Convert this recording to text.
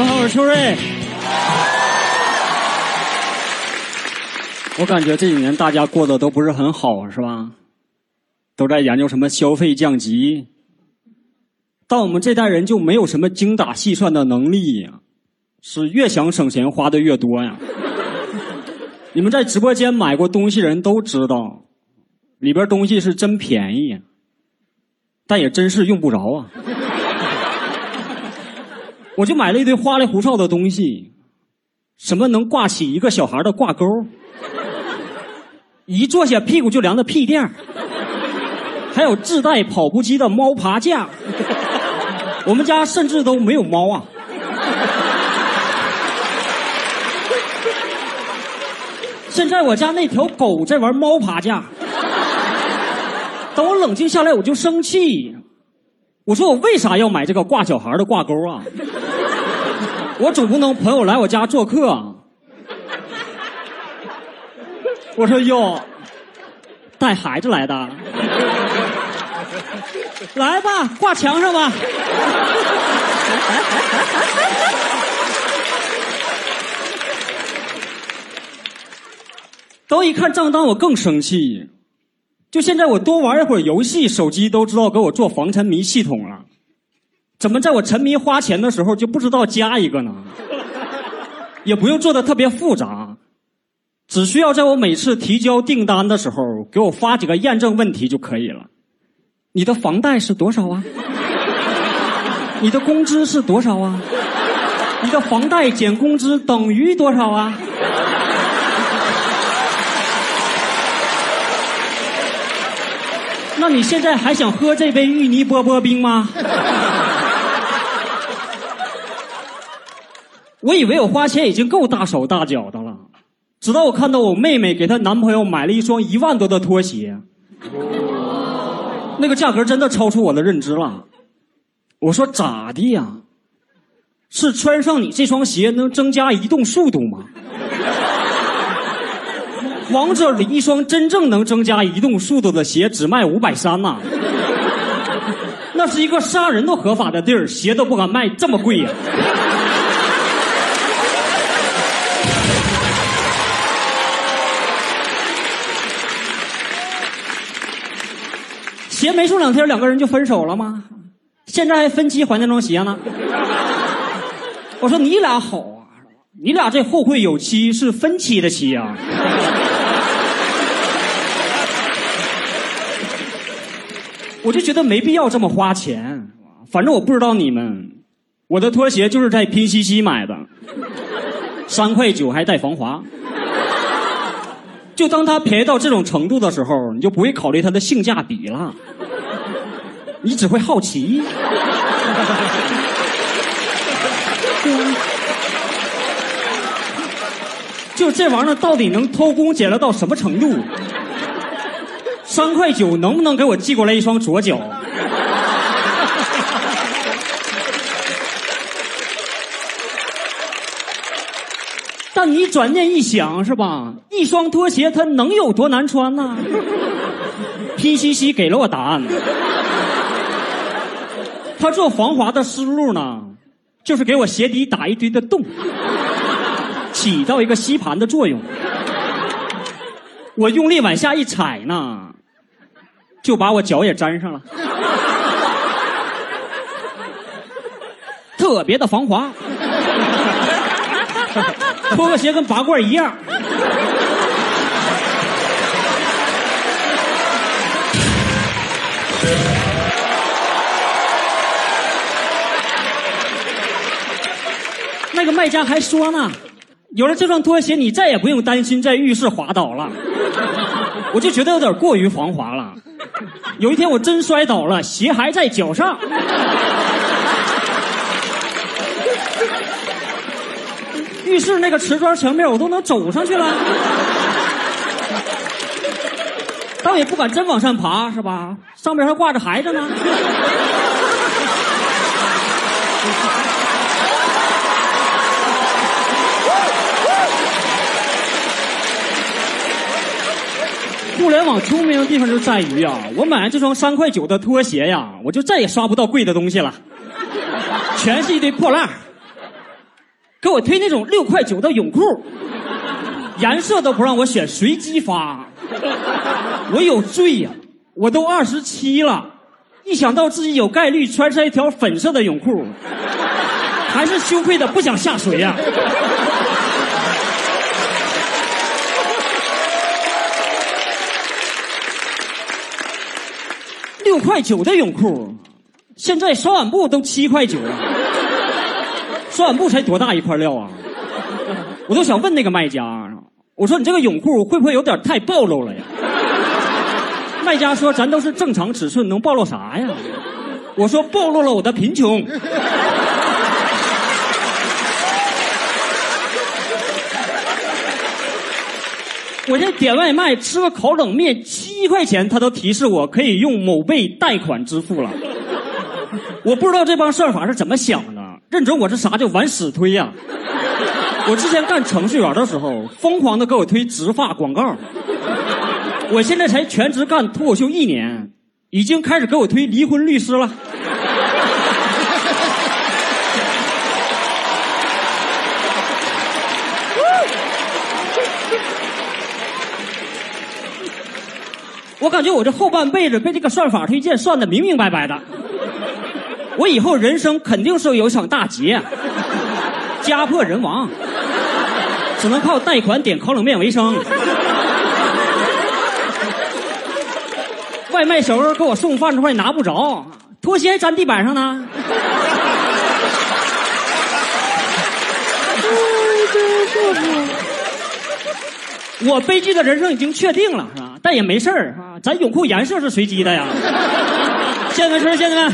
们好，我是秋瑞。我感觉这几年大家过得都不是很好，是吧？都在研究什么消费降级，但我们这代人就没有什么精打细算的能力呀，是越想省钱花的越多呀。你们在直播间买过东西人都知道，里边东西是真便宜，但也真是用不着啊。我就买了一堆花里胡哨的东西，什么能挂起一个小孩的挂钩，一坐下屁股就凉的屁垫还有自带跑步机的猫爬架。我们家甚至都没有猫啊。现在我家那条狗在玩猫爬架，等我冷静下来，我就生气。我说我为啥要买这个挂小孩的挂钩啊？我总不能朋友来我家做客。我说哟，带孩子来的，来吧，挂墙上吧。等一看账单，我更生气。就现在，我多玩一会儿游戏，手机都知道给我做防沉迷系统了。怎么在我沉迷花钱的时候就不知道加一个呢？也不用做的特别复杂，只需要在我每次提交订单的时候给我发几个验证问题就可以了。你的房贷是多少啊？你的工资是多少啊？你的房贷减工资等于多少啊？那你现在还想喝这杯芋泥波波冰吗？我以为我花钱已经够大手大脚的了，直到我看到我妹妹给她男朋友买了一双一万多的拖鞋，那个价格真的超出我的认知了。我说咋的呀？是穿上你这双鞋能增加移动速度吗？王者里一双真正能增加移动速度的鞋只卖五百三呐，那是一个杀人都合法的地儿，鞋都不敢卖这么贵呀。鞋没送两天，两个人就分手了吗？现在还分期还那双鞋呢。我说你俩好啊，你俩这后会有期是分期的期啊。我就觉得没必要这么花钱，反正我不知道你们，我的拖鞋就是在拼夕夕买的，三块九还带防滑。就当它便宜到这种程度的时候，你就不会考虑它的性价比了，你只会好奇。就这玩意儿到底能偷工减料到什么程度？三块九能不能给我寄过来一双左脚？但你转念一想，是吧？一双拖鞋它能有多难穿呢？拼夕夕给了我答案。他做防滑的思路呢，就是给我鞋底打一堆的洞，起到一个吸盘的作用。我用力往下一踩呢，就把我脚也粘上了，特别的防滑。脱个鞋跟拔罐一样。那个卖家还说呢，有了这双拖鞋，你再也不用担心在浴室滑倒了。我就觉得有点过于防滑了。有一天我真摔倒了，鞋还在脚上。浴室那个瓷砖墙面，我都能走上去了，倒也不敢真往上爬，是吧？上面还挂着孩子呢。互联网聪明的地方就在于啊，我买完这双三块九的拖鞋呀，我就再也刷不到贵的东西了，全是一堆破烂给我推那种六块九的泳裤，颜色都不让我选，随机发。我有罪呀！我都二十七了，一想到自己有概率穿上一条粉色的泳裤，还是羞愧的不想下水呀。六块九的泳裤，现在刷碗布都七块九了。刷碗布才多大一块料啊？我都想问那个卖家，我说你这个泳裤会不会有点太暴露了呀？卖家说咱都是正常尺寸，能暴露啥呀？我说暴露了我的贫穷。我这点外卖吃个烤冷面七块钱，他都提示我可以用某贝贷款支付了。我不知道这帮算法是怎么想的，认准我是啥就玩死推呀。我之前干程序员的时候，疯狂的给我推植发广告。我现在才全职干脱口秀一年，已经开始给我推离婚律师了。我感觉我这后半辈子被这个算法推荐算的明明白白的，我以后人生肯定是有场大劫，家破人亡，只能靠贷款点烤冷面为生。外卖小哥给我送饭的话也拿不着，拖鞋粘地板上呢。我悲剧的人生已经确定了，是吧？但也没事儿，咱泳裤颜色是随机的呀。谢谢们，谢谢们。